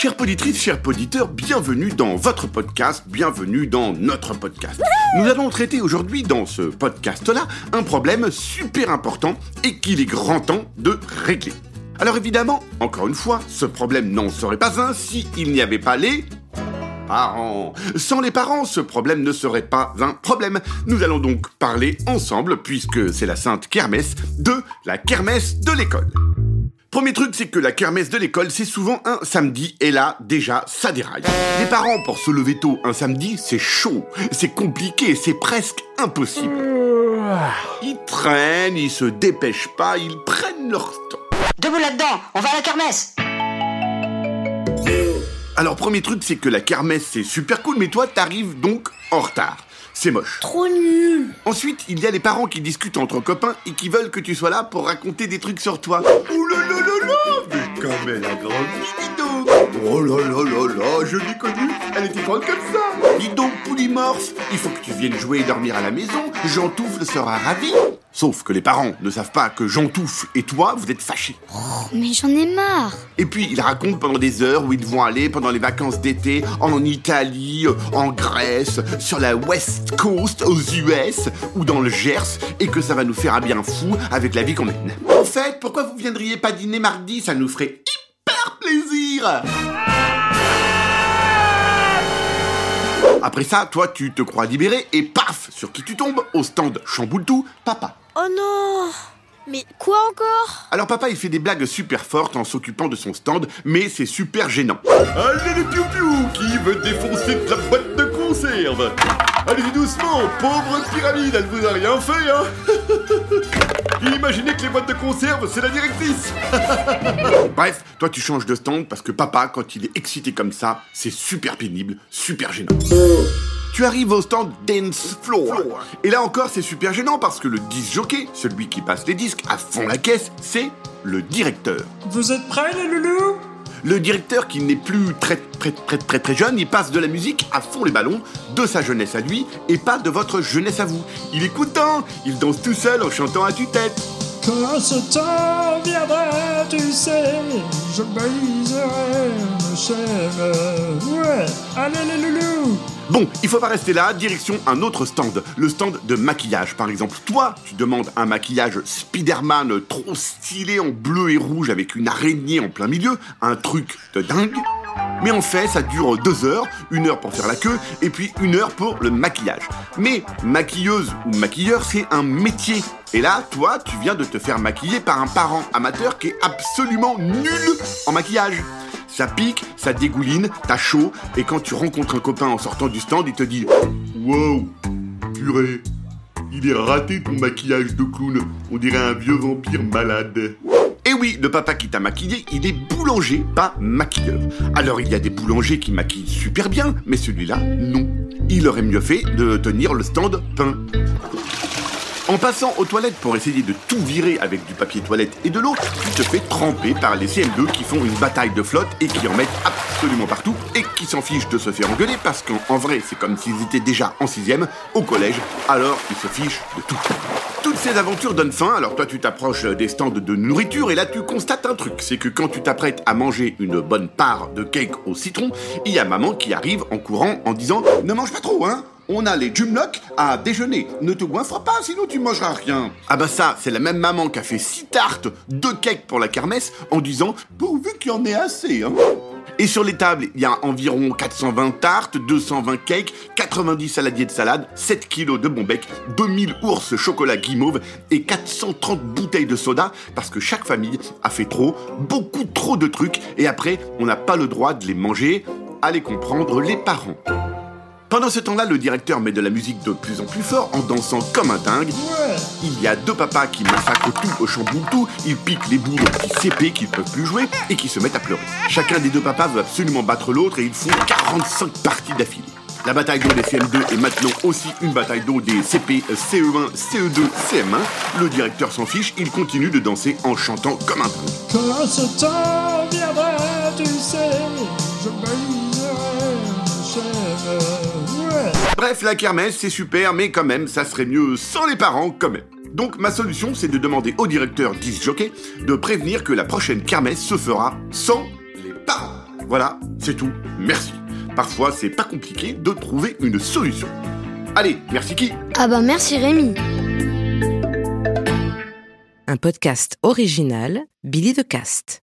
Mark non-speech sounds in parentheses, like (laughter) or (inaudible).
Chères poditrices, chers poditeurs, bienvenue dans votre podcast, bienvenue dans notre podcast. Nous allons traiter aujourd'hui dans ce podcast-là un problème super important et qu'il est grand temps de régler. Alors évidemment, encore une fois, ce problème n'en serait pas un s'il n'y avait pas les parents. Sans les parents, ce problème ne serait pas un problème. Nous allons donc parler ensemble, puisque c'est la sainte kermesse, de la kermesse de l'école. Premier truc, c'est que la kermesse de l'école, c'est souvent un samedi, et là, déjà, ça déraille. Les parents, pour se lever tôt un samedi, c'est chaud, c'est compliqué, c'est presque impossible. Ils traînent, ils se dépêchent pas, ils prennent leur temps. Debout là-dedans, on va à la kermesse Alors, premier truc, c'est que la kermesse, c'est super cool, mais toi, t'arrives donc en retard. C'est moche. Trop nul. Ensuite, il y a les parents qui discutent entre copains et qui veulent que tu sois là pour raconter des trucs sur toi. Ouh là là comme elle a grandi, dis donc Oh là là là là, je l'ai connue, elle était grande comme ça Dis donc, Poulimorphe, il faut que tu viennes jouer et dormir à la maison, Jeantoufle sera ravi Sauf que les parents ne savent pas que Jeantoufle et toi, vous êtes fâchés. Mais j'en ai marre. Et puis, ils racontent pendant des heures où ils vont aller pendant les vacances d'été, en Italie, en Grèce, sur la West Coast, aux US, ou dans le Gers, et que ça va nous faire un bien fou avec la vie qu'on mène. Pourquoi vous viendriez pas dîner mardi? Ça nous ferait hyper plaisir Après ça, toi, tu te crois libéré, et paf Sur qui tu tombes? Au stand chamboule tout, papa. Oh non. Mais quoi encore? Alors papa il fait des blagues super fortes en s'occupant de son stand, mais c'est super gênant. Allez les piou-piou, qui veut défoncer de la boîte de conserve? Allez-y doucement, pauvre pyramide, elle vous a rien fait, hein? (laughs) Imaginez que les boîtes de conserve, c'est la directrice (laughs) Bref, toi tu changes de stand parce que papa, quand il est excité comme ça, c'est super pénible, super gênant. Tu arrives au stand Dance Floor. Et là encore, c'est super gênant parce que le disc jockey, celui qui passe les disques à fond la caisse, c'est le directeur. Vous êtes prêts les loulous? Le directeur qui n'est plus très très très très très jeune, il passe de la musique à fond les ballons, de sa jeunesse à lui et pas de votre jeunesse à vous. Il est content, il danse tout seul en chantant à tue-tête. Quand ce temps viendra, tu sais, je briserai ma chaîne. Ouais, allez Bon, il faut pas rester là, direction un autre stand, le stand de maquillage par exemple. Toi, tu demandes un maquillage Spider-Man trop stylé en bleu et rouge avec une araignée en plein milieu, un truc de dingue. Mais en fait, ça dure deux heures, une heure pour faire la queue, et puis une heure pour le maquillage. Mais maquilleuse ou maquilleur, c'est un métier. Et là, toi, tu viens de te faire maquiller par un parent amateur qui est absolument nul en maquillage. Ça pique, ça dégouline, t'as chaud, et quand tu rencontres un copain en sortant du stand, il te dit Wow, purée, il est raté ton maquillage de clown, on dirait un vieux vampire malade. Et oui, le papa qui t'a maquillé, il est boulanger, pas maquilleur. Alors il y a des boulangers qui maquillent super bien, mais celui-là, non. Il aurait mieux fait de tenir le stand peint. En passant aux toilettes pour essayer de tout virer avec du papier toilette et de l'eau, tu te fais tremper par les CM2 qui font une bataille de flotte et qui en mettent absolument partout et qui s'en fichent de se faire engueuler parce qu'en vrai c'est comme s'ils étaient déjà en sixième au collège, alors ils se fichent de tout. Toutes ces aventures donnent faim, alors toi tu t'approches des stands de nourriture et là tu constates un truc, c'est que quand tu t'apprêtes à manger une bonne part de cake au citron, il y a maman qui arrive en courant en disant ne mange pas trop hein on a les Jumlock à déjeuner. Ne te goinfre pas, sinon tu mangeras rien. Ah bah ça, c'est la même maman qui a fait six tartes, deux cakes pour la kermesse, en disant pourvu qu'il y en ait assez. Hein. Et sur les tables, il y a environ 420 tartes, 220 cakes, 90 saladiers de salade, 7 kilos de bonbec, 2000 ours chocolat guimauve et 430 bouteilles de soda parce que chaque famille a fait trop, beaucoup trop de trucs et après, on n'a pas le droit de les manger. Allez comprendre les parents. Pendant ce temps-là, le directeur met de la musique de plus en plus fort en dansant comme un dingue. Il y a deux papas qui massacrent tout au chamboule-tout, ils piquent les bouts de petits CP qu'ils peuvent plus jouer et qui se mettent à pleurer. Chacun des deux papas veut absolument battre l'autre et ils font 45 parties d'affilée. La bataille d'eau des CM2 est maintenant aussi une bataille d'eau des CP, CE1, CE2, CM1. Le directeur s'en fiche, il continue de danser en chantant comme un dingue. Quand ce temps viendra, tu sais, je. Ouais. Bref, la kermesse, c'est super, mais quand même, ça serait mieux sans les parents quand même. Donc ma solution, c'est de demander au directeur disjockey de prévenir que la prochaine kermesse se fera sans les parents. Voilà, c'est tout. Merci. Parfois, c'est pas compliqué de trouver une solution. Allez, merci qui? Ah bah merci Rémi. Un podcast original, Billy de Cast.